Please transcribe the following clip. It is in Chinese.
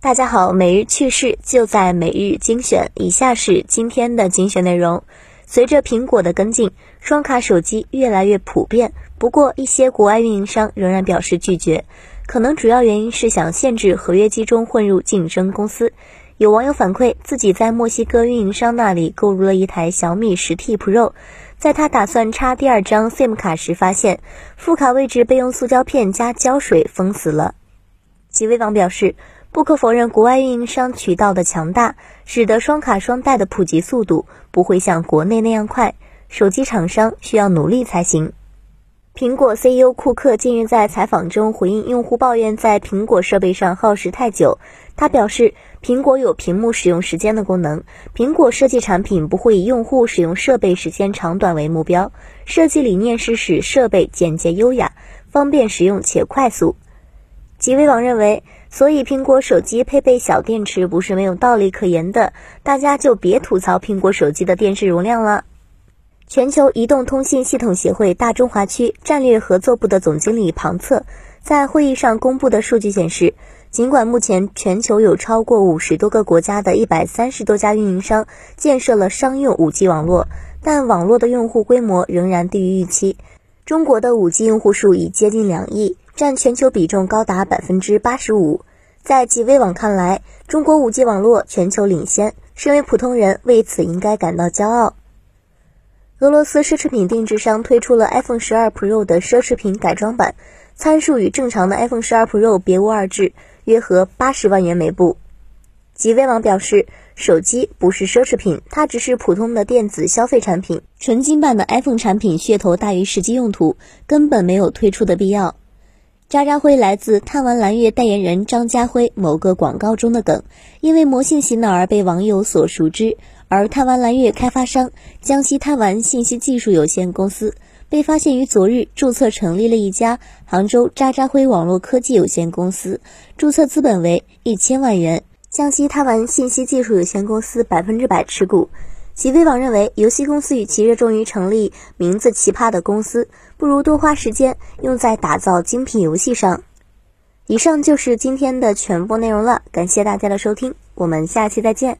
大家好，每日趣事就在每日精选。以下是今天的精选内容。随着苹果的跟进，双卡手机越来越普遍。不过，一些国外运营商仍然表示拒绝，可能主要原因是想限制合约机中混入竞争公司。有网友反馈，自己在墨西哥运营商那里购入了一台小米十 T Pro，在他打算插第二张 SIM 卡时，发现副卡位置被用塑胶片加胶水封死了。极微网表示。不可否认，国外运营商渠道的强大，使得双卡双待的普及速度不会像国内那样快。手机厂商需要努力才行。苹果 CEO 库克近日在采访中回应用户抱怨在苹果设备上耗时太久，他表示，苹果有屏幕使用时间的功能，苹果设计产品不会以用户使用设备时间长短为目标，设计理念是使设备简洁优雅、方便使用且快速。极微网认为。所以，苹果手机配备小电池不是没有道理可言的，大家就别吐槽苹果手机的电池容量了。全球移动通信系统协会大中华区战略合作部的总经理庞策在会议上公布的数据显示，尽管目前全球有超过五十多个国家的一百三十多家运营商建设了商用 5G 网络，但网络的用户规模仍然低于预期。中国的 5G 用户数已接近两亿。占全球比重高达百分之八十五，在极微网看来，中国五 G 网络全球领先，身为普通人为此应该感到骄傲。俄罗斯奢侈品定制商推出了 iPhone 十二 Pro 的奢侈品改装版，参数与正常的 iPhone 十二 Pro 别无二致，约合八十万元每部。极微网表示，手机不是奢侈品，它只是普通的电子消费产品，纯金版的 iPhone 产品噱头大于实际用途，根本没有推出的必要。渣渣辉来自贪玩蓝月代言人张家辉某个广告中的梗，因为魔性洗脑而被网友所熟知。而贪玩蓝月开发商江西贪玩信息技术有限公司被发现于昨日注册成立了一家杭州渣渣辉网络科技有限公司，注册资本为一千万元。江西贪玩信息技术有限公司百分之百持股。极微网认为，游戏公司与其热衷于成立名字奇葩的公司，不如多花时间用在打造精品游戏上。以上就是今天的全部内容了，感谢大家的收听，我们下期再见。